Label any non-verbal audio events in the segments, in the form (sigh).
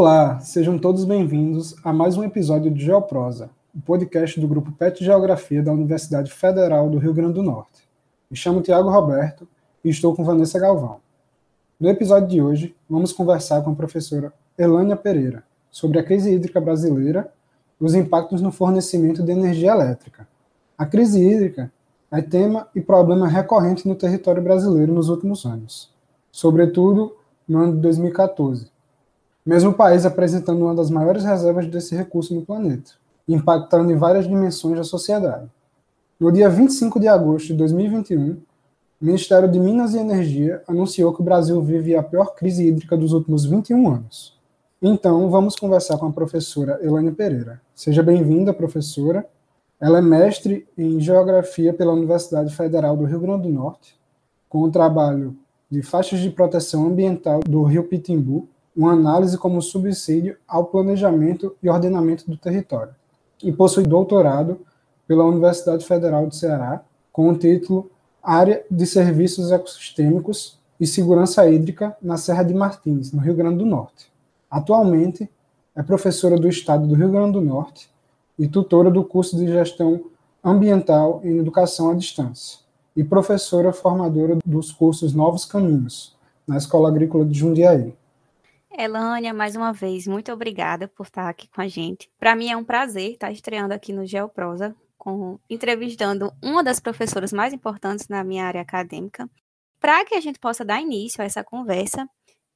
Olá, sejam todos bem-vindos a mais um episódio de Geoprosa, o podcast do grupo PET Geografia da Universidade Federal do Rio Grande do Norte. Me chamo Tiago Roberto e estou com Vanessa Galvão. No episódio de hoje, vamos conversar com a professora Elânia Pereira sobre a crise hídrica brasileira e os impactos no fornecimento de energia elétrica. A crise hídrica é tema e problema recorrente no território brasileiro nos últimos anos, sobretudo no ano de 2014 mesmo o país apresentando uma das maiores reservas desse recurso no planeta, impactando em várias dimensões da sociedade. No dia 25 de agosto de 2021, o Ministério de Minas e Energia anunciou que o Brasil vive a pior crise hídrica dos últimos 21 anos. Então, vamos conversar com a professora Elane Pereira. Seja bem-vinda, professora. Ela é mestre em Geografia pela Universidade Federal do Rio Grande do Norte, com o trabalho de faixas de proteção ambiental do Rio Pitimbu uma análise como subsídio ao planejamento e ordenamento do território. E possui doutorado pela Universidade Federal do Ceará, com o título Área de Serviços Ecossistêmicos e Segurança Hídrica na Serra de Martins, no Rio Grande do Norte. Atualmente, é professora do Estado do Rio Grande do Norte e tutora do curso de Gestão Ambiental em Educação à Distância, e professora formadora dos cursos Novos Caminhos, na Escola Agrícola de Jundiaí. Elânia, mais uma vez, muito obrigada por estar aqui com a gente. Para mim é um prazer estar estreando aqui no Geoprosa, com, entrevistando uma das professoras mais importantes na minha área acadêmica. Para que a gente possa dar início a essa conversa,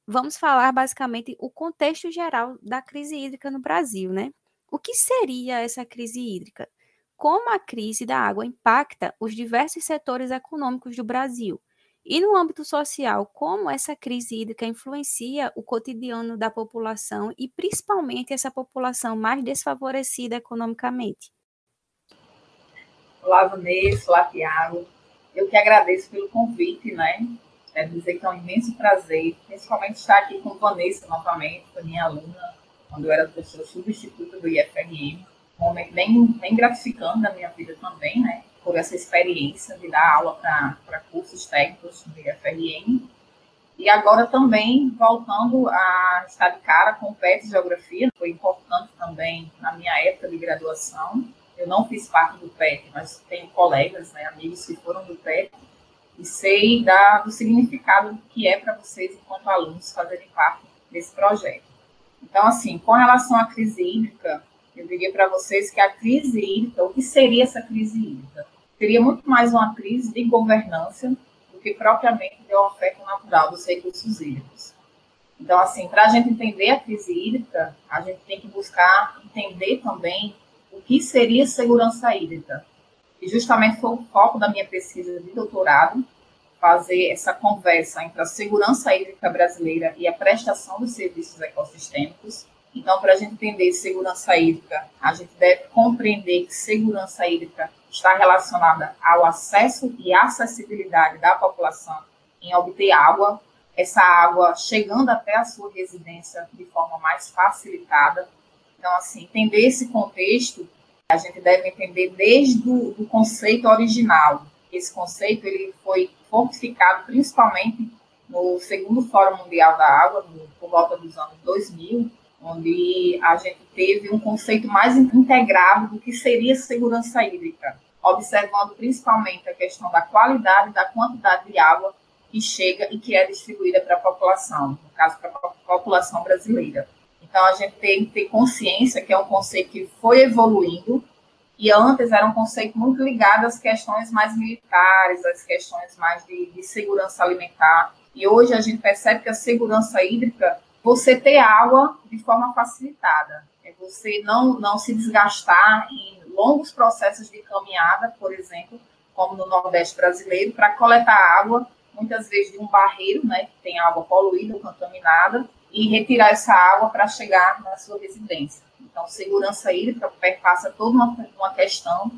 vamos falar basicamente o contexto geral da crise hídrica no Brasil, né? O que seria essa crise hídrica? Como a crise da água impacta os diversos setores econômicos do Brasil? E no âmbito social, como essa crise hídrica influencia o cotidiano da população e principalmente essa população mais desfavorecida economicamente? Olá, Vanessa, olá, Tiago. Eu que agradeço pelo convite, né? Quero dizer que é um imenso prazer, principalmente estar aqui com Vanessa novamente, foi minha aluna, quando eu era professora substituta do IFRM. Um momento bem, bem gratificante da minha vida também, né? Por essa experiência de dar aula para cursos técnicos do IFRN. E agora também voltando a estar de cara com o PET Geografia, foi importante também na minha época de graduação. Eu não fiz parte do PET, mas tenho colegas, né, amigos que foram do PET, e sei da, do significado que é para vocês, enquanto alunos, fazerem parte desse projeto. Então, assim, com relação à crise hídrica, eu diria para vocês que a crise hídrica, o que seria essa crise hídrica? Seria muito mais uma crise de governança do que propriamente de oferta natural dos recursos hídricos. Então, assim, para a gente entender a crise hídrica, a gente tem que buscar entender também o que seria segurança hídrica. E justamente foi o foco da minha pesquisa de doutorado, fazer essa conversa entre a segurança hídrica brasileira e a prestação dos serviços ecossistêmicos. Então, para a gente entender segurança hídrica, a gente deve compreender que segurança hídrica está relacionada ao acesso e acessibilidade da população em obter água, essa água chegando até a sua residência de forma mais facilitada. Então, assim, entender esse contexto, a gente deve entender desde o conceito original. Esse conceito ele foi fortificado principalmente no segundo Fórum Mundial da Água, no, por volta dos anos 2000, onde a gente teve um conceito mais integrado do que seria segurança hídrica, observando principalmente a questão da qualidade e da quantidade de água que chega e que é distribuída para a população, no caso, para a população brasileira. Então, a gente tem que ter consciência que é um conceito que foi evoluindo, e antes era um conceito muito ligado às questões mais militares, às questões mais de, de segurança alimentar. E hoje a gente percebe que a segurança hídrica você ter água de forma facilitada, é você não, não se desgastar em longos processos de caminhada, por exemplo, como no Nordeste brasileiro, para coletar água, muitas vezes de um barreiro, né, que tem água poluída ou contaminada, e retirar essa água para chegar na sua residência. Então, segurança hídrica perpassa toda uma, uma questão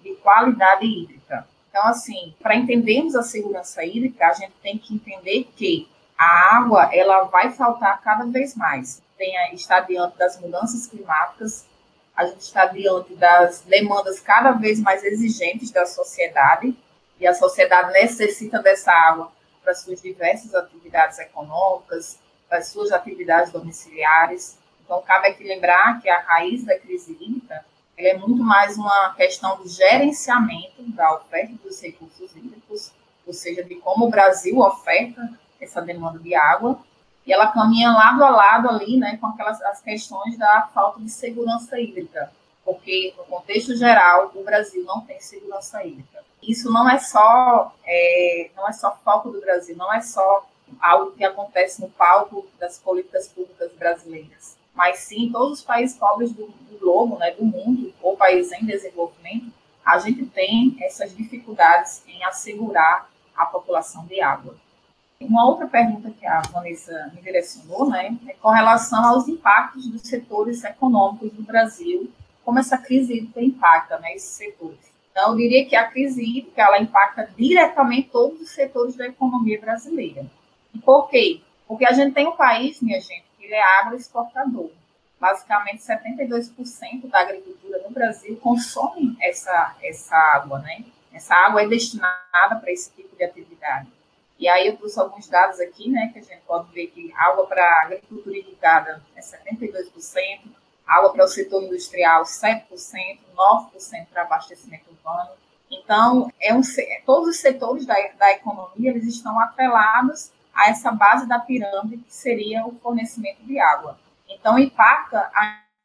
de qualidade hídrica. Então, assim, para entendermos a segurança hídrica, a gente tem que entender que a água ela vai faltar cada vez mais. Tem, está diante das mudanças climáticas, a gente está diante das demandas cada vez mais exigentes da sociedade, e a sociedade necessita dessa água para suas diversas atividades econômicas, para suas atividades domiciliares. Então, cabe aqui lembrar que a raiz da crise hídrica é muito mais uma questão de gerenciamento da oferta dos recursos hídricos, ou seja, de como o Brasil oferta essa demanda de água, e ela caminha lado a lado ali, né, com aquelas as questões da falta de segurança hídrica, porque no contexto geral o Brasil não tem segurança hídrica. Isso não é só é, não é só foco do Brasil, não é só algo que acontece no palco das políticas públicas brasileiras, mas sim todos os países pobres do, do globo, né, do mundo, ou países em desenvolvimento, a gente tem essas dificuldades em assegurar a população de água. Uma outra pergunta que a Vanessa me direcionou, né, é com relação aos impactos dos setores econômicos do Brasil, como essa crise hídrica impacta né, esses setores. Então, eu diria que a crise hídrica ela impacta diretamente todos os setores da economia brasileira. E por quê? Porque a gente tem um país, minha gente, que é agroexportador. Basicamente, 72% da agricultura no Brasil consome essa, essa água, né? Essa água é destinada para esse tipo de atividade. E aí eu trouxe alguns dados aqui, né, que a gente pode ver que água para agricultura irrigada é 72%, água para o setor industrial 7%, 9% para abastecimento urbano. Então, é um, todos os setores da, da economia eles estão atrelados a essa base da pirâmide que seria o fornecimento de água. Então, impacta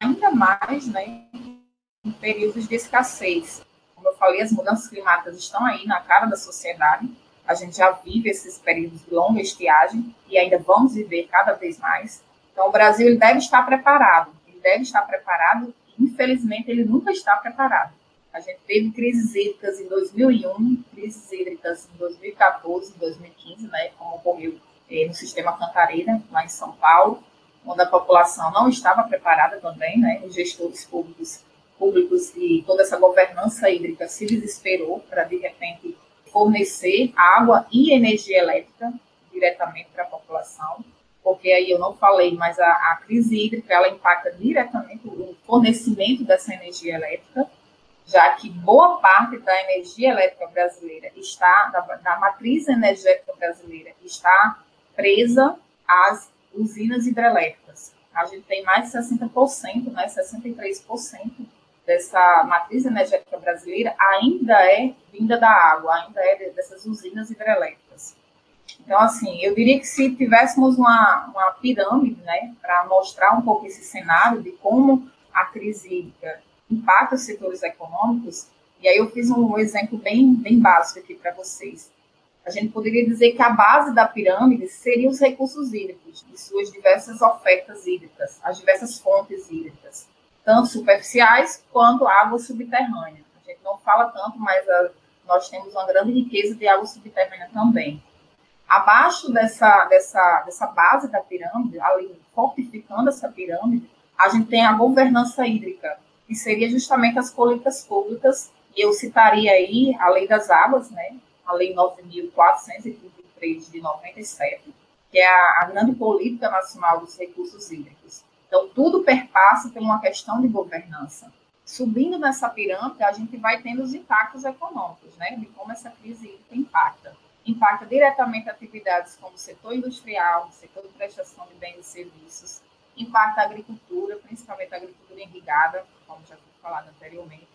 ainda mais né, em períodos de escassez. Como eu falei, as mudanças climáticas estão aí na cara da sociedade a gente já vive esses períodos de longa estiagem e ainda vamos viver cada vez mais. Então, o Brasil ele deve estar preparado. Ele deve estar preparado. Infelizmente, ele nunca está preparado. A gente teve crises hídricas em 2001, crises hídricas em 2014, 2015, né, como ocorreu eh, no sistema Cantareira, lá em São Paulo, onde a população não estava preparada também, né, os gestores públicos, públicos e toda essa governança hídrica se desesperou para, de repente, fornecer água e energia elétrica diretamente para a população, porque aí eu não falei, mas a, a, crise hídrica ela impacta diretamente o fornecimento dessa energia elétrica, já que boa parte da energia elétrica brasileira está, da, da matriz energética brasileira, está presa às usinas hidrelétricas. A gente tem mais de 60%, né, 63% dessa matriz energética brasileira ainda é vinda da água, ainda é dessas usinas hidrelétricas. Então, assim, eu diria que se tivéssemos uma, uma pirâmide, né, para mostrar um pouco esse cenário de como a crise hídrica impacta os setores econômicos, e aí eu fiz um exemplo bem, bem básico aqui para vocês. A gente poderia dizer que a base da pirâmide seria os recursos hídricos, e suas diversas ofertas hídricas, as diversas fontes hídricas tanto superficiais quanto água subterrânea. A gente não fala tanto, mas a, ah, nós temos uma grande riqueza de água subterrânea também. Abaixo dessa, dessa, dessa base da pirâmide, ali fortificando essa pirâmide, a gente tem a governança hídrica, que seria justamente as políticas públicas, e eu citaria aí a Lei das Águas, né? a Lei 9.433 de 97, que é a, a grande política nacional dos recursos hídricos. Então, tudo perpassa por uma questão de governança. Subindo nessa pirâmide, a gente vai tendo os impactos econômicos, né? De como essa crise impacta. Impacta diretamente atividades como o setor industrial, o setor de prestação de bens e serviços, impacta a agricultura, principalmente a agricultura irrigada, como já foi falado anteriormente.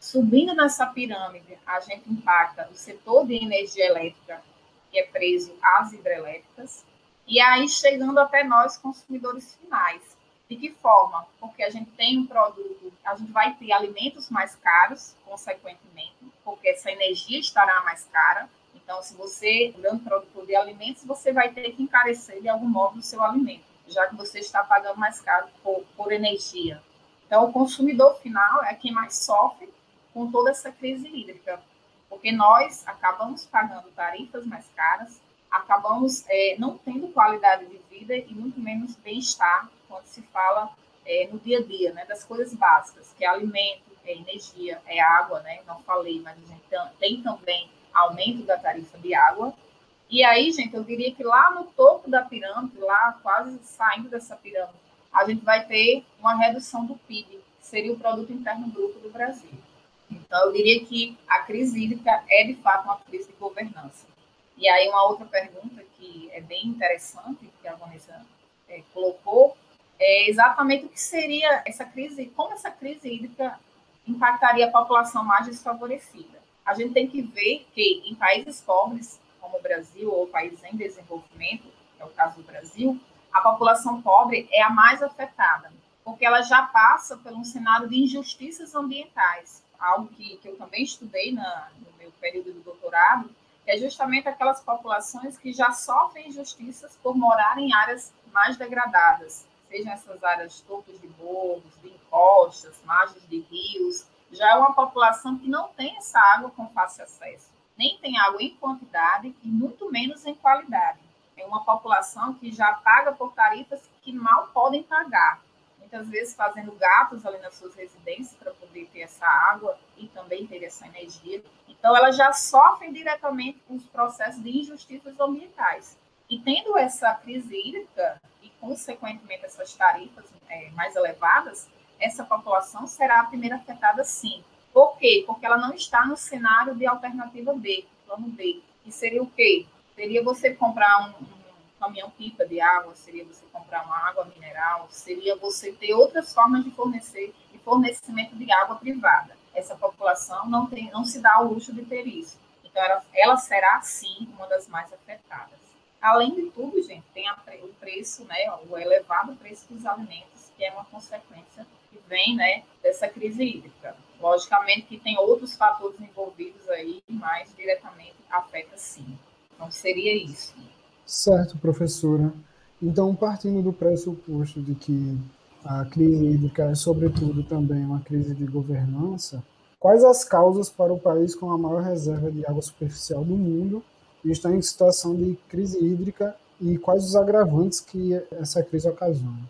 Subindo nessa pirâmide, a gente impacta o setor de energia elétrica, que é preso às hidrelétricas, e aí chegando até nós, consumidores finais, de que forma? Porque a gente tem um produto, a gente vai ter alimentos mais caros, consequentemente, porque essa energia estará mais cara. Então, se você, grande produtor de alimentos, você vai ter que encarecer de algum modo o seu alimento, já que você está pagando mais caro por, por energia. Então, o consumidor final é quem mais sofre com toda essa crise hídrica, porque nós acabamos pagando tarifas mais caras, acabamos é, não tendo qualidade de vida e muito menos bem-estar quando se fala é, no dia a dia, né, das coisas básicas, que é alimento, é energia, é água, né, não falei, mas a gente tem também aumento da tarifa de água. E aí, gente, eu diria que lá no topo da pirâmide, lá quase saindo dessa pirâmide, a gente vai ter uma redução do PIB, que seria o produto interno bruto do Brasil. Então, eu diria que a crise hídrica é, de fato, uma crise de governança. E aí, uma outra pergunta que é bem interessante, que a Vanessa é, colocou, é exatamente o que seria essa crise, como essa crise hídrica impactaria a população mais desfavorecida. A gente tem que ver que em países pobres, como o Brasil, ou países em desenvolvimento, que é o caso do Brasil, a população pobre é a mais afetada, porque ela já passa por um cenário de injustiças ambientais, algo que, que eu também estudei na, no meu período do doutorado, é justamente aquelas populações que já sofrem injustiças por morar em áreas mais degradadas, sejam essas áreas topos de morros, de encostas, margens de rios, já é uma população que não tem essa água com fácil acesso, nem tem água em quantidade e muito menos em qualidade. É uma população que já paga por tarifas que mal podem pagar, muitas vezes fazendo gatos ali nas suas residências para poder ter essa água e também ter essa energia. Então, elas já sofrem diretamente com os processos de injustiças ambientais. E tendo essa crise hídrica e, consequentemente, essas tarifas é, mais elevadas, essa população será a primeira afetada sim. Por quê? Porque ela não está no cenário de alternativa B, plano B, que seria o quê? Seria você comprar um, um caminhão-pipa de água, seria você comprar uma água mineral, seria você ter outras formas de fornecer de fornecimento de água privada. Essa população não, tem, não se dá o luxo de ter isso. Então, ela, ela será, sim, uma das mais afetadas. Além de tudo, gente, tem a, o preço, né, o elevado preço dos alimentos, que é uma consequência que vem né, dessa crise hídrica. Logicamente que tem outros fatores envolvidos aí, mas diretamente afeta sim. Então, seria isso. Certo, professora. Então, partindo do pressuposto de que a crise hídrica é, sobretudo, também uma crise de governança, quais as causas para o país com a maior reserva de água superficial do mundo está em situação de crise hídrica e quais os agravantes que essa crise ocasiona?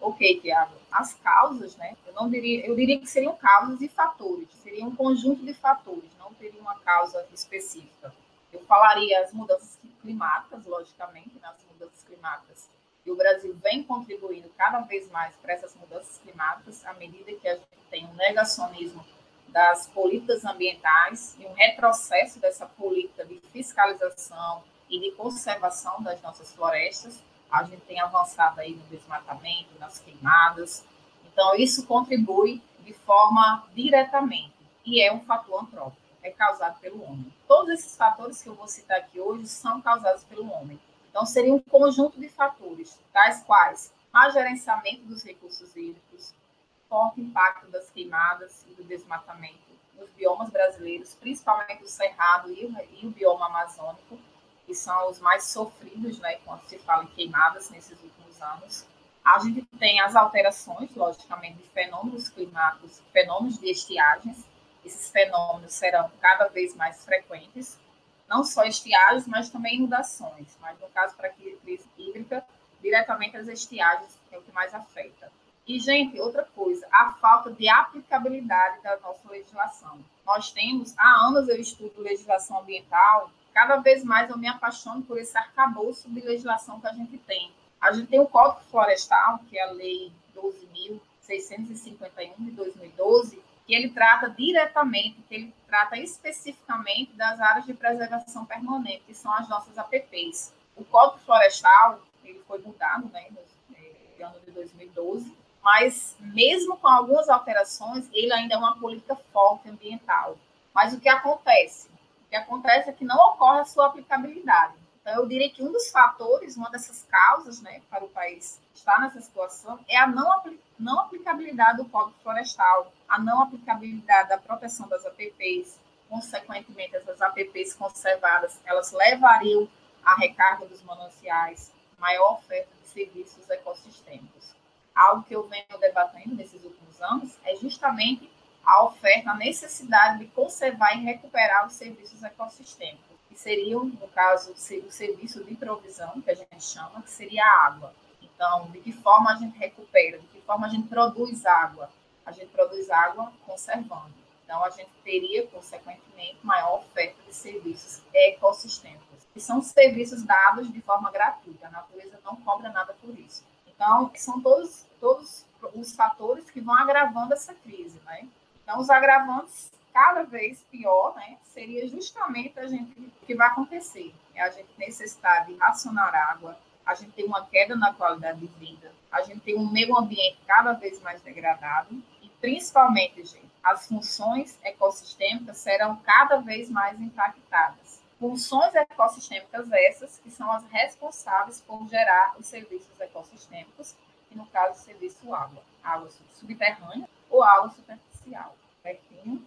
Ok, Tiago. As causas, né? Eu não diria, eu diria que seriam causas e fatores, seria um conjunto de fatores, não teria uma causa específica. Eu falaria as mudanças climáticas, logicamente, nas né, mudanças climáticas. O Brasil vem contribuindo cada vez mais para essas mudanças climáticas, à medida que a gente tem um negacionismo das políticas ambientais e um retrocesso dessa política de fiscalização e de conservação das nossas florestas. A gente tem avançado aí no desmatamento, nas queimadas. Então, isso contribui de forma diretamente e é um fator antrópico é causado pelo homem. Todos esses fatores que eu vou citar aqui hoje são causados pelo homem. Então, seria um conjunto de fatores, tais quais má gerenciamento dos recursos hídricos, forte impacto das queimadas e do desmatamento nos biomas brasileiros, principalmente o cerrado e o, e o bioma amazônico, que são os mais sofridos né, quando se fala em queimadas nesses últimos anos. A gente tem as alterações, logicamente, de fenômenos climáticos, fenômenos de estiagens, esses fenômenos serão cada vez mais frequentes, não só estiagens, mas também inundações. Mas no caso para a crise hídrica, diretamente as estiagens é o que mais afeta. E, gente, outra coisa, a falta de aplicabilidade da nossa legislação. Nós temos, há anos eu estudo legislação ambiental, cada vez mais eu me apaixono por esse arcabouço de legislação que a gente tem. A gente tem o Código Florestal, que é a Lei 12.651 de 2012, que ele trata diretamente, que ele trata especificamente das áreas de preservação permanente, que são as nossas APPs. O Código Florestal, ele foi mudado né, no eh, ano de 2012, mas mesmo com algumas alterações, ele ainda é uma política forte ambiental. Mas o que acontece? O que acontece é que não ocorre a sua aplicabilidade. Então, eu diria que um dos fatores, uma dessas causas né, para o país estar nessa situação é a não, não aplicabilidade do Código Florestal, a não aplicabilidade da proteção das APPs. Consequentemente, essas APPs conservadas, elas levariam à recarga dos mananciais, maior oferta de serviços ecossistêmicos. Algo que eu venho debatendo nesses últimos anos é justamente a oferta, a necessidade de conservar e recuperar os serviços ecossistêmicos seriam, no caso, o serviço de provisão, que a gente chama, que seria a água. Então, de que forma a gente recupera, de que forma a gente produz água? A gente produz água conservando. Então, a gente teria, consequentemente, maior oferta de serviços ecossistêmicos, que são serviços dados de forma gratuita. A natureza não cobra nada por isso. Então, são todos, todos os fatores que vão agravando essa crise. Né? Então, os agravantes cada vez pior, né, seria justamente a gente o que vai acontecer. É a gente necessitar de racionar água, a gente tem uma queda na qualidade de vida, a gente tem um meio ambiente cada vez mais degradado e, principalmente, gente, as funções ecossistêmicas serão cada vez mais impactadas. Funções ecossistêmicas essas que são as responsáveis por gerar os serviços ecossistêmicos, e no caso, o serviço água, água subterrânea ou água superficial. Certinho?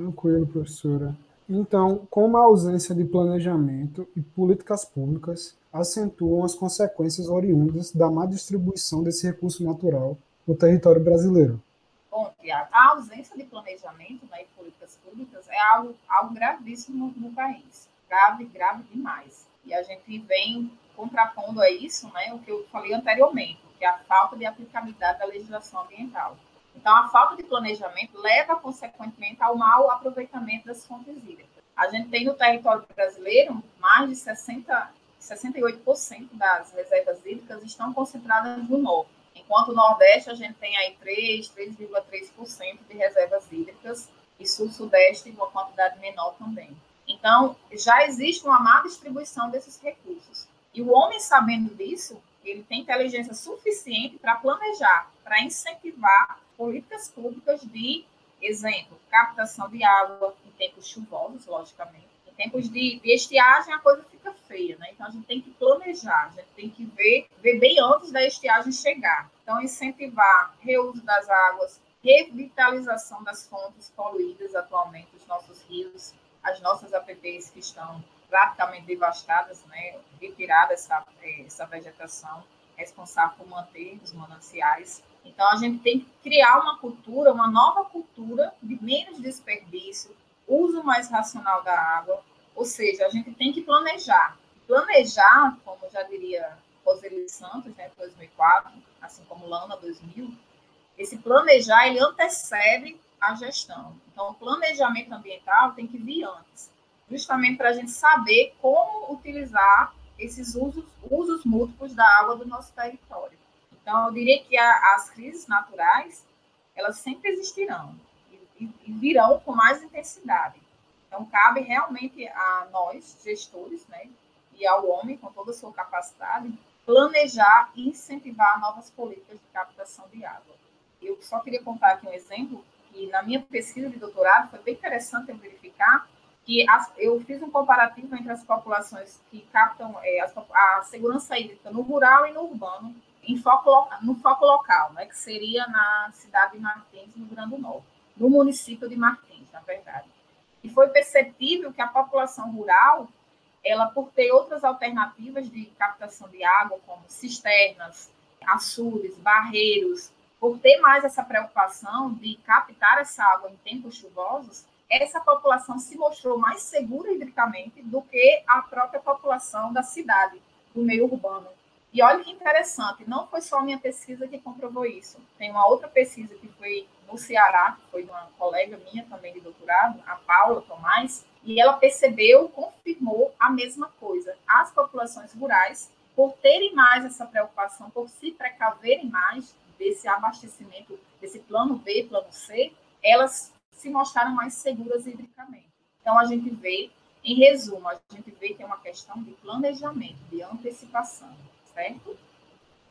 Tranquilo, professora. Então, como a ausência de planejamento e políticas públicas acentuam as consequências oriundas da má distribuição desse recurso natural no território brasileiro? Bom, a ausência de planejamento né, e políticas públicas é algo, algo gravíssimo no, no país. Grave, grave demais. E a gente vem contrapondo a isso né, o que eu falei anteriormente, que é a falta de aplicabilidade da legislação ambiental. Então, a falta de planejamento leva, consequentemente, ao mau aproveitamento das fontes hídricas. A gente tem no território brasileiro mais de 60, 68% das reservas hídricas estão concentradas no norte, enquanto no Nordeste a gente tem aí 3, 3,3% de reservas hídricas e Sul-Sudeste uma quantidade menor também. Então, já existe uma má distribuição desses recursos. E o homem, sabendo disso, ele tem inteligência suficiente para planejar, para incentivar políticas públicas de, exemplo, captação de água em tempos chuvosos, logicamente. Em tempos de, de estiagem, a coisa fica feia, né? Então, a gente tem que planejar, a gente tem que ver, ver bem antes da estiagem chegar. Então, incentivar reuso das águas, revitalização das fontes poluídas atualmente, os nossos rios, as nossas APPs que estão praticamente devastadas, né? Retirar essa, essa vegetação responsável por manter os mananciais então, a gente tem que criar uma cultura, uma nova cultura de menos desperdício, uso mais racional da água, ou seja, a gente tem que planejar. Planejar, como já diria Roseli Santos, né, 2004, assim como Lana, 2000, esse planejar, ele antecede a gestão. Então, o planejamento ambiental tem que vir antes, justamente para a gente saber como utilizar esses usos, usos múltiplos da água do nosso território. Então, eu diria que a, as crises naturais, elas sempre existirão e, e, virão com mais intensidade. Então, cabe realmente a nós, gestores, né, e ao homem, com toda a sua capacidade, planejar e incentivar novas políticas de captação de água. Eu só queria contar aqui um exemplo, que na minha pesquisa de doutorado foi bem interessante eu verificar que as, eu fiz um comparativo entre as populações que captam é, a segurança hídrica no rural e no urbano, em foco, no foco local, né, que seria na cidade de Martins, no Rio Grande do Norte, no município de Martins, na verdade. E foi perceptível que a população rural, ela por ter outras alternativas de captação de água, como cisternas, açudes, barreiros, por ter mais essa preocupação de captar essa água em tempos chuvosos, essa população se mostrou mais segura hidricamente do que a própria população da cidade, do meio urbano. E olha que interessante, não foi só a minha pesquisa que comprovou isso. Tem uma outra pesquisa que foi no Ceará, que foi de uma colega minha também de doutorado, a Paula Tomás, e ela percebeu, confirmou a mesma coisa. As populações rurais, por terem mais essa preocupação, por se precaverem mais desse abastecimento, desse plano B, plano C, elas se mostraram mais seguras hidricamente. Então, a gente vê, em resumo, a gente vê que é uma questão de planejamento, de antecipação certo?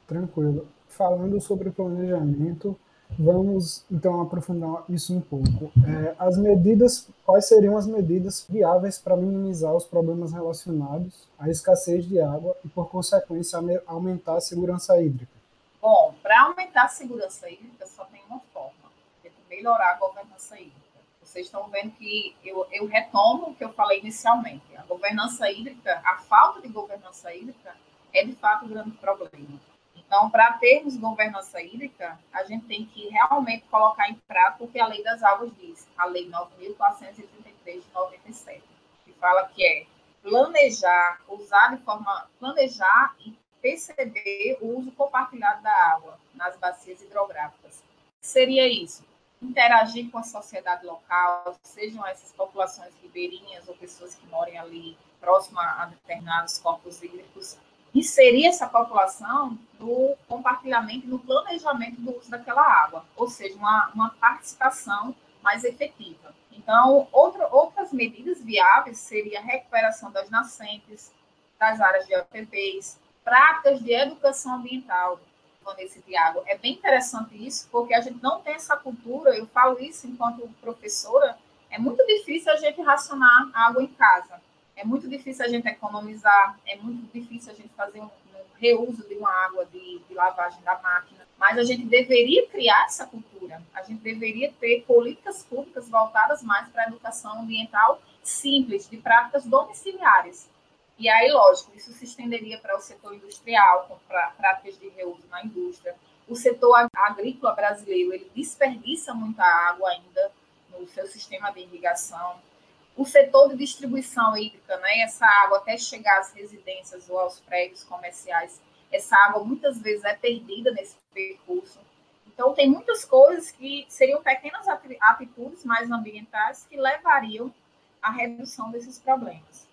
Tranquilo. Falando sobre planejamento, vamos então aprofundar isso um pouco. É, as medidas, quais seriam as medidas viáveis para minimizar os problemas relacionados à escassez de água e, por consequência, aumentar a segurança hídrica? Bom, para aumentar a segurança hídrica só tem uma forma, é melhorar a governança hídrica. Vocês estão vendo que eu, eu retomo o que eu falei inicialmente. A governança hídrica, a falta de governança hídrica é de fato um grande problema. Então, para termos governança hídrica, a gente tem que realmente colocar em prática o que a Lei das Águas diz, a Lei 9.433 de 97, que fala que é planejar, usar de forma, planejar e perceber o uso compartilhado da água nas bacias hidrográficas. Seria isso, interagir com a sociedade local, sejam essas populações ribeirinhas ou pessoas que morem ali próximo a determinados corpos hídricos, inserir essa população no compartilhamento, no planejamento do uso daquela água, ou seja, uma, uma participação mais efetiva. Então, outra, outras medidas viáveis seria a recuperação das nascentes, das áreas de APPs, práticas de educação ambiental, Vanessa Tiago. É bem interessante isso, porque a gente não tem essa cultura, eu falo isso enquanto professora, é muito difícil a gente racionar água em casa. É muito difícil a gente economizar, é muito difícil a gente fazer um, um reuso de uma água de, de lavagem da máquina. Mas a gente deveria criar essa cultura. A gente deveria ter políticas públicas voltadas mais para a educação ambiental simples, de práticas domiciliares. E aí, lógico, isso se estenderia para o setor industrial, com práticas de reuso na indústria. O setor agrícola brasileiro, ele desperdiça muita água ainda no seu sistema de irrigação. O setor de distribuição hídrica, né, essa água até chegar às residências ou aos prédios comerciais, essa água muitas vezes é perdida nesse percurso. Então, tem muitas coisas que seriam pequenas atitudes mais ambientais que levariam à redução desses problemas.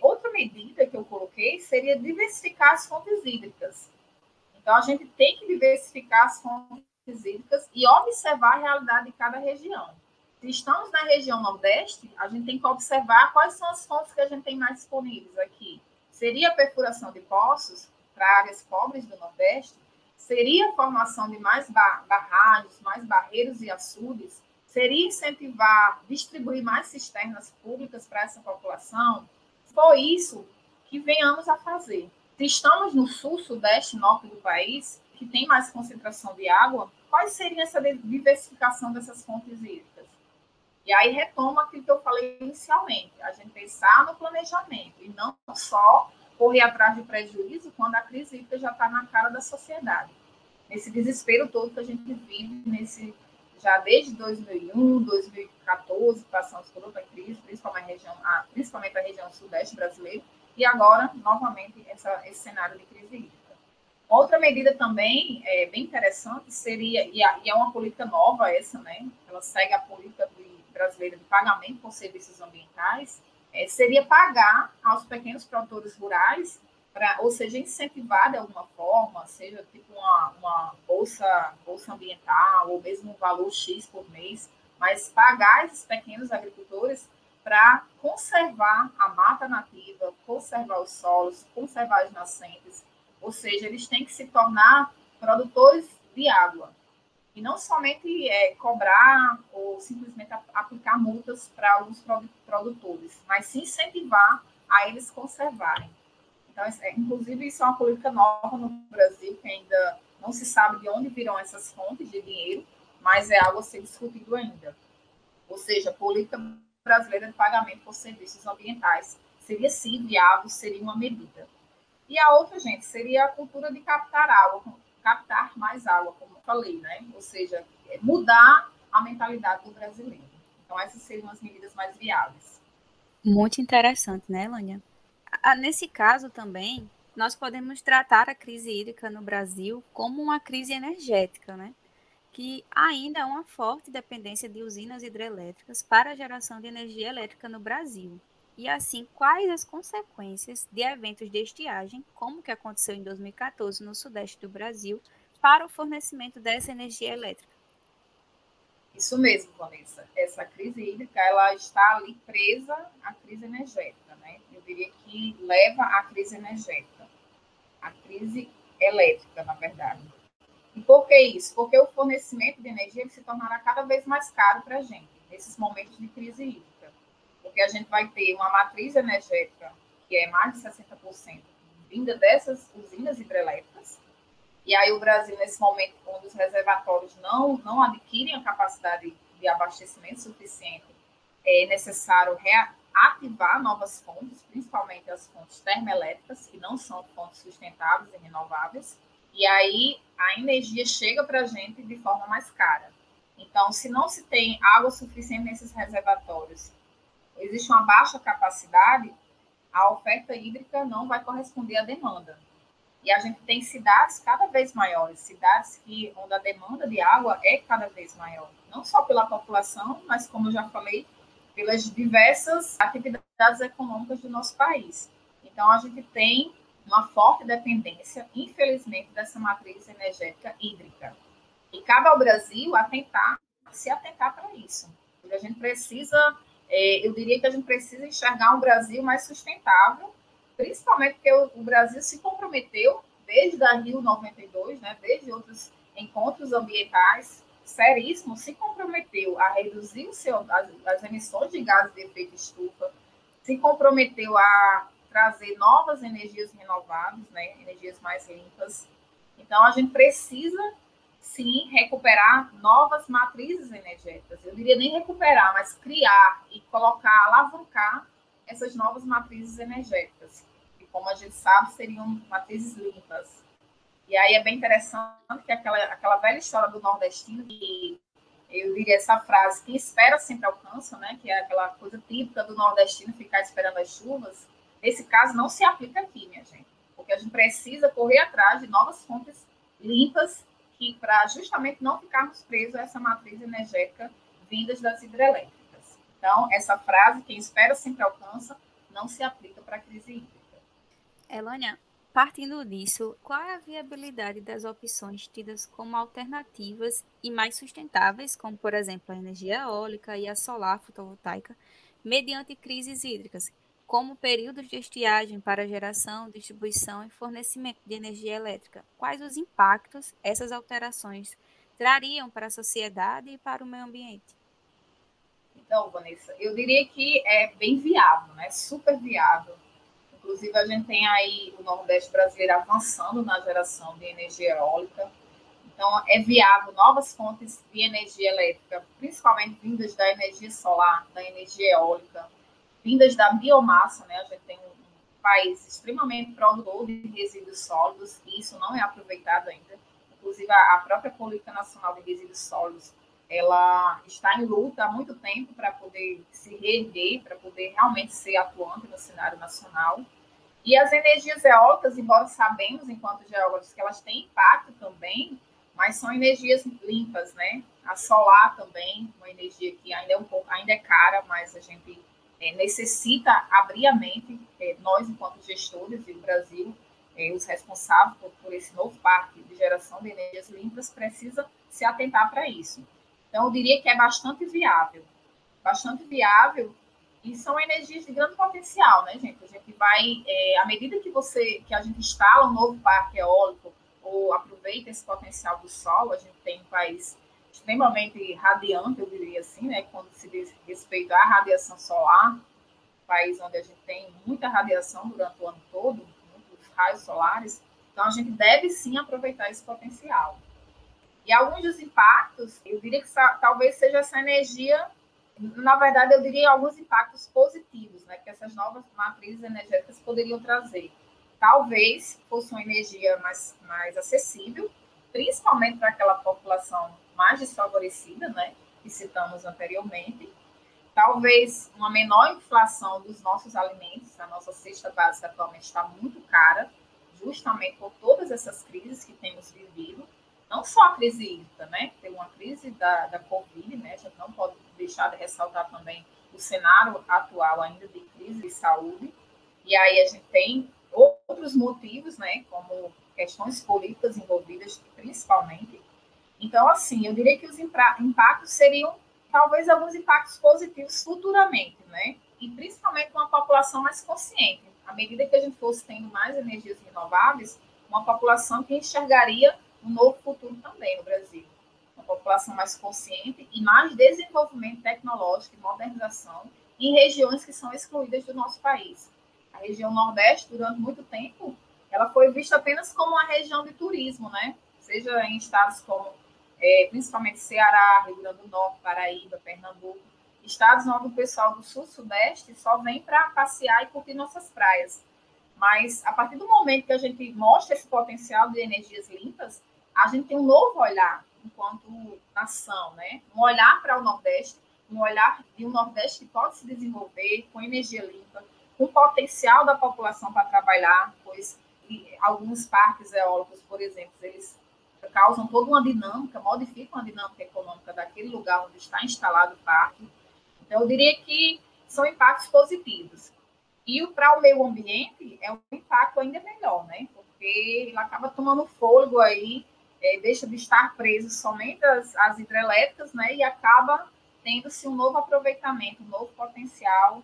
Outra medida que eu coloquei seria diversificar as fontes hídricas. Então, a gente tem que diversificar as fontes hídricas e observar a realidade de cada região. Estamos na região Nordeste, a gente tem que observar quais são as fontes que a gente tem mais disponíveis aqui. Seria a perfuração de poços para áreas pobres do Nordeste? Seria a formação de mais barragens, mais barreiros e açudes? Seria incentivar, distribuir mais cisternas públicas para essa população? Foi isso que venhamos a fazer. Se estamos no sul, sudeste, norte do país, que tem mais concentração de água, quais seria essa diversificação dessas fontes hídricas? E aí retoma aquilo que eu falei inicialmente, a gente pensar no planejamento e não só correr atrás de prejuízo quando a crise hídrica já está na cara da sociedade. Nesse desespero todo que a gente vive, nesse já desde 2001, 2014, passamos por outra crise, principalmente a região, a, principalmente a região sudeste brasileira, e agora, novamente, essa, esse cenário de crise hídrica. Outra medida também é, bem interessante seria, e, a, e, é uma política nova essa, né? Ela segue a política brasileira de pagamento por serviços ambientais, é, seria pagar aos pequenos produtores rurais Pra, ou seja, incentivar de alguma forma, seja tipo uma, uma bolsa, bolsa ambiental, ou mesmo um valor X por mês, mas pagar esses pequenos agricultores para conservar a mata nativa, conservar os solos, conservar as nascentes, ou seja, eles têm que se tornar produtores de água. E não somente é, cobrar ou simplesmente aplicar multas para alguns produtores, mas se incentivar a eles conservarem. Então, é, inclusive, isso é uma política nova no Brasil, que ainda não se sabe de onde virão essas fontes de dinheiro, mas é algo a ser discutido ainda. Ou seja, política brasileira de pagamento por serviços ambientais seria sim viável, seria uma medida. E a outra, gente, seria a cultura de captar água, captar mais água, como eu falei, né? Ou seja, mudar a mentalidade do brasileiro. Então, essas seriam as medidas mais viáveis. Muito interessante, né, Lânia? Nesse caso também, nós podemos tratar a crise hídrica no Brasil como uma crise energética, né? que ainda há uma forte dependência de usinas hidrelétricas para a geração de energia elétrica no Brasil. E assim, quais as consequências de eventos de estiagem, como que aconteceu em 2014 no sudeste do Brasil, para o fornecimento dessa energia elétrica? Isso mesmo, Vanessa. Essa crise hídrica ela está ali presa à crise energética, né? Eu diria que leva à crise energética, à crise elétrica, na verdade. E por que isso? Porque o fornecimento de energia se tornará cada vez mais caro para a gente nesses momentos de crise hídrica, porque a gente vai ter uma matriz energética que é mais de 60% vinda dessas usinas hidrelétricas e aí o Brasil, nesse momento, quando os reservatórios não, não adquirem a capacidade de abastecimento suficiente, é necessário reativar novas fontes, principalmente as fontes termoelétricas, que não são fontes sustentáveis e renováveis. E aí a energia chega para a gente de forma mais cara. Então, se não se tem água suficiente nesses reservatórios, existe uma baixa capacidade, a oferta hídrica não vai corresponder à demanda. E a gente tem cidades cada vez maiores, cidades que, onde a demanda de água é cada vez maior, não só pela população, mas, como eu já falei, pelas diversas atividades econômicas do nosso país. Então, a gente tem uma forte dependência, infelizmente, dessa matriz energética hídrica. E cabe ao Brasil atentar, se atentar para isso. A gente precisa, é, eu diria que a gente precisa enxergar um Brasil mais sustentável principalmente porque o, o Brasil se comprometeu desde a Rio 92, né, desde outros encontros ambientais seríssimos, se comprometeu a reduzir seu, as, as emissões de gases de efeito estufa, se comprometeu a trazer novas energias renováveis, né, energias mais limpas. Então, a gente precisa, sim, recuperar novas matrizes energéticas. Eu diria nem recuperar, mas criar e colocar, alavancar essas novas matrizes energéticas como a gente sabe, seriam matrizes limpas. E aí é bem interessante que aquela, aquela velha história do nordestino, que eu diria essa frase, quem espera sempre alcança, né? que é aquela coisa típica do nordestino, ficar esperando as chuvas, nesse caso não se aplica aqui, minha gente, porque a gente precisa correr atrás de novas fontes limpas que para justamente não ficarmos presos a essa matriz energética vindas das hidrelétricas. Então, essa frase, quem espera sempre alcança, não se aplica para a crise hídrica. Elânia, partindo disso, qual é a viabilidade das opções tidas como alternativas e mais sustentáveis, como por exemplo a energia eólica e a solar fotovoltaica, mediante crises hídricas, como períodos de estiagem para geração, distribuição e fornecimento de energia elétrica? Quais os impactos essas alterações trariam para a sociedade e para o meio ambiente? Então, Vanessa, eu diria que é bem viável, né? super viável Inclusive, a gente tem aí o Nordeste brasileiro avançando na geração de energia eólica. Então, é viável novas fontes de energia elétrica, principalmente vindas da energia solar, da energia eólica, vindas da biomassa, né? A gente tem um país extremamente produtor de resíduos sólidos e isso não é aproveitado ainda. Inclusive, a própria Política Nacional de Resíduos Sólidos ela está em luta há muito tempo para poder se reerguer, para poder realmente ser atuante no cenário nacional. E as energias eólicas, embora sabemos, enquanto geólogos, que elas têm impacto também, mas são energias limpas, né? A solar também, uma energia que ainda é um pouco, ainda é cara, mas a gente é, necessita abrir a mente, é, nós, enquanto gestores e o Brasil, é, os responsáveis por, por, esse novo parque de geração de energias limpas, precisa se atentar para isso. Então, eu diria que é bastante viável. Bastante viável e são energias de grande potencial, né, gente? A gente vai, é, à medida que você, que a gente instala um novo parque eólico ou aproveita esse potencial do sol, a gente tem um país extremamente radiante, eu diria assim, né, quando se diz respeito à radiação solar, país onde a gente tem muita radiação durante o ano todo, muitos raios solares, então a gente deve sim aproveitar esse potencial. E alguns dos impactos, eu diria que talvez seja essa energia na verdade, eu diria alguns impactos positivos né, que essas novas matrizes energéticas poderiam trazer. Talvez fosse uma energia mais, mais acessível, principalmente para aquela população mais desfavorecida, né, que citamos anteriormente. Talvez uma menor inflação dos nossos alimentos, a nossa cesta básica atualmente está muito cara, justamente por todas essas crises que temos vivido não só a crise hídrica, né? Tem uma crise da, da Covid, né? Gente não pode deixar de ressaltar também o cenário atual ainda de crise de saúde. E aí a gente tem outros motivos, né? Como questões políticas envolvidas, principalmente. Então, assim, eu diria que os impactos seriam talvez alguns impactos positivos futuramente, né? E principalmente uma população mais consciente. À medida que a gente fosse tendo mais energias renováveis, uma população que enxergaria um novo futuro também no Brasil. Uma população mais consciente e mais desenvolvimento tecnológico e modernização em regiões que são excluídas do nosso país. A região Nordeste, durante muito tempo, ela foi vista apenas como uma região de turismo, né? Seja em estados como, é, principalmente Ceará, Rio Grande do Norte, Paraíba, Pernambuco, estados onde o pessoal do Sul-Sudeste só vem para passear e curtir nossas praias. Mas a partir do momento que a gente mostra esse potencial de energias limpas, a gente tem um novo olhar enquanto nação, né? Um olhar para o Nordeste, um olhar de um Nordeste que pode se desenvolver com energia limpa, com potencial da população para trabalhar, pois alguns parques eólicos, por exemplo, eles causam toda uma dinâmica, modificam a dinâmica econômica daquele lugar onde está instalado o parque. Então, eu diria que são impactos positivos. E para o meio ambiente é um impacto ainda melhor, né? Porque ele acaba tomando fôlego aí é, deixa de estar preso somente às, às hidrelétricas, né, e acaba tendo-se um novo aproveitamento, um novo potencial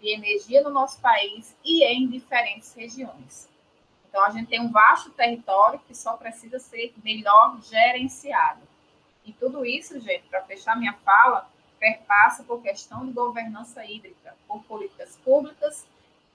de energia no nosso país e em diferentes regiões. Então, a gente tem um vasto território que só precisa ser melhor gerenciado. E tudo isso, gente, para fechar minha fala, perpassa por questão de governança hídrica, por políticas públicas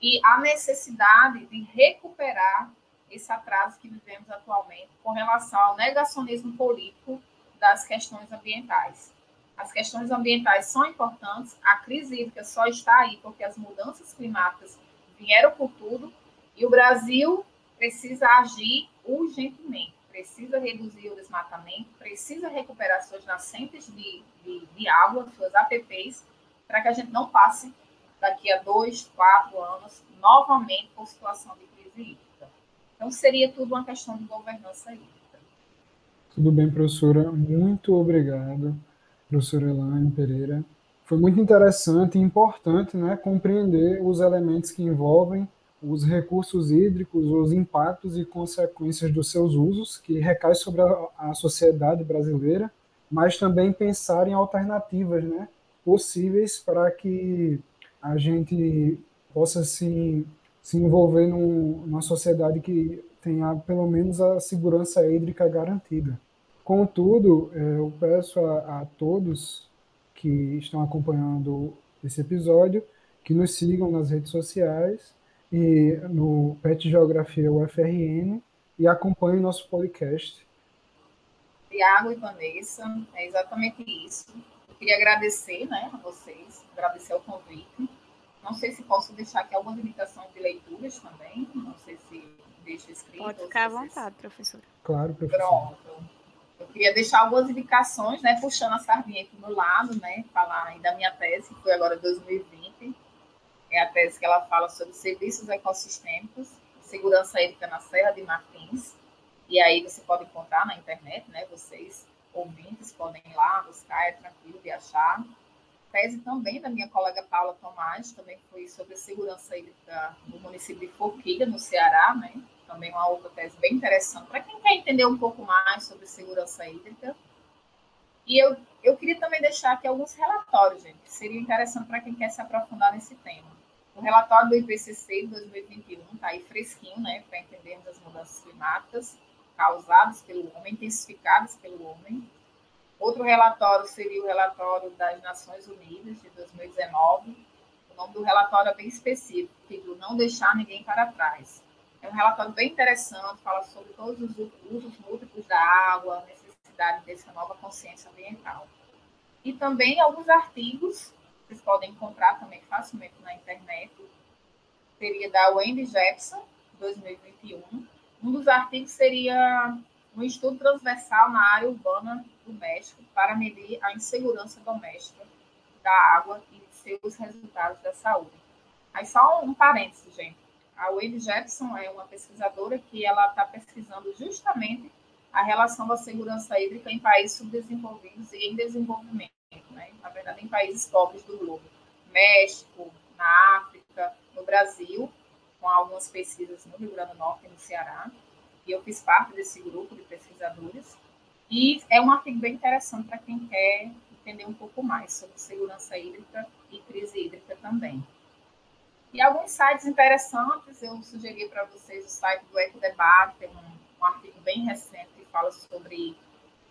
e a necessidade de recuperar esse atraso que vivemos atualmente com relação ao negacionismo político das questões ambientais. As questões ambientais são importantes, a crise hídrica só está aí porque as mudanças climáticas vieram por tudo e o Brasil precisa agir urgentemente, precisa reduzir o desmatamento, precisa recuperar suas nascentes de, de, de água, suas APPs, para que a gente não passe daqui a dois, quatro anos novamente por situação de crise hídrica. Então, seria tudo uma questão de governança hídrica. Tudo bem, professora. Muito obrigado, professora Elaine Pereira. Foi muito interessante e importante né, compreender os elementos que envolvem os recursos hídricos, os impactos e consequências dos seus usos, que recai sobre a, a sociedade brasileira, mas também pensar em alternativas né, possíveis para que a gente possa se, se envolver num, numa sociedade que tenha pelo menos a segurança hídrica garantida. Contudo, é, eu peço a, a todos que estão acompanhando esse episódio que nos sigam nas redes sociais e no PET Geografia UFRN e acompanhem nosso podcast. Tiago e Vanessa, é exatamente isso. Eu queria agradecer né, a vocês, agradecer o convite. Não sei se posso deixar aqui algumas indicações de leituras também. Não sei se deixa escrito. Pode ficar à vontade, professora. Claro, professora. Pronto. Eu queria deixar algumas indicações, né, puxando a sardinha aqui do lado, né, falar aí da minha tese, que foi agora 2020. É a tese que ela fala sobre serviços ecossistêmicos, segurança hídrica na Serra de Martins. E aí você pode encontrar na internet, né, vocês ouvintes podem ir lá buscar, é tranquilo de achar tese também da minha colega Paula Tomás, também foi sobre segurança hídrica no município de Forquilha, no Ceará, né? Também uma outra tese bem interessante para quem quer entender um pouco mais sobre segurança hídrica. E eu, eu queria também deixar aqui alguns relatórios, gente, que seria interessante para quem quer se aprofundar nesse tema. O relatório do IPCC de 2021 está aí fresquinho, né, para entendermos as mudanças climáticas causadas pelo homem, intensificadas pelo homem, Outro relatório seria o relatório das Nações Unidas de 2019. O nome do relatório é bem específico, título Não Deixar Ninguém para Trás. É um relatório bem interessante, fala sobre todos os usos múltiplos da água, a necessidade dessa nova consciência ambiental. E também alguns artigos, vocês podem encontrar também facilmente na internet, seria da Wendy Jepson, 2021. Um dos artigos seria um estudo transversal na área urbana doméstico para medir a insegurança doméstica da água e seus resultados da saúde. Aí só um parênteses, gente. A Wade Jepson é uma pesquisadora que ela está pesquisando justamente a relação da segurança hídrica em países subdesenvolvidos e em desenvolvimento? Na verdade, em países pobres do globo. México, na África, no Brasil, com algumas pesquisas no Rio Grande do Norte e no Ceará. E eu fiz parte desse grupo de pesquisadores. E é um artigo bem interessante para quem quer entender um pouco mais sobre segurança hídrica e crise hídrica também. E alguns sites interessantes, eu sugeri para vocês o site do Ecodebate, tem um, um artigo bem recente que fala sobre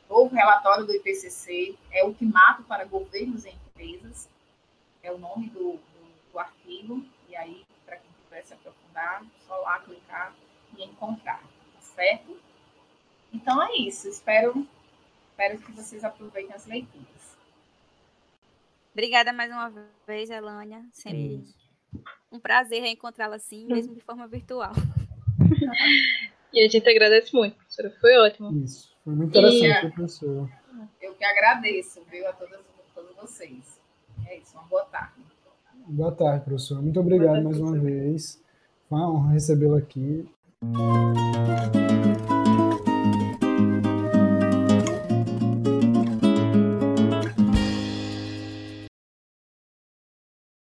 novo relatório do IPCC, é Ultimato para Governos e Empresas, é o nome do, do, do artigo, e aí, para quem quiser se aprofundar, só lá clicar e encontrar, tá certo? Então é isso. Espero, espero que vocês aproveitem as leituras. Obrigada mais uma vez, Elânia. Sempre um prazer reencontrá-la assim, (laughs) mesmo de forma virtual. E a gente agradece muito, professora. Foi ótimo. Isso, foi muito interessante, e, professora. Eu que agradeço, viu, a todas, a todos vocês. É isso, uma boa tarde. Boa tarde, professora. Muito obrigado tarde, mais professora. uma vez. Foi uma honra recebê-la aqui.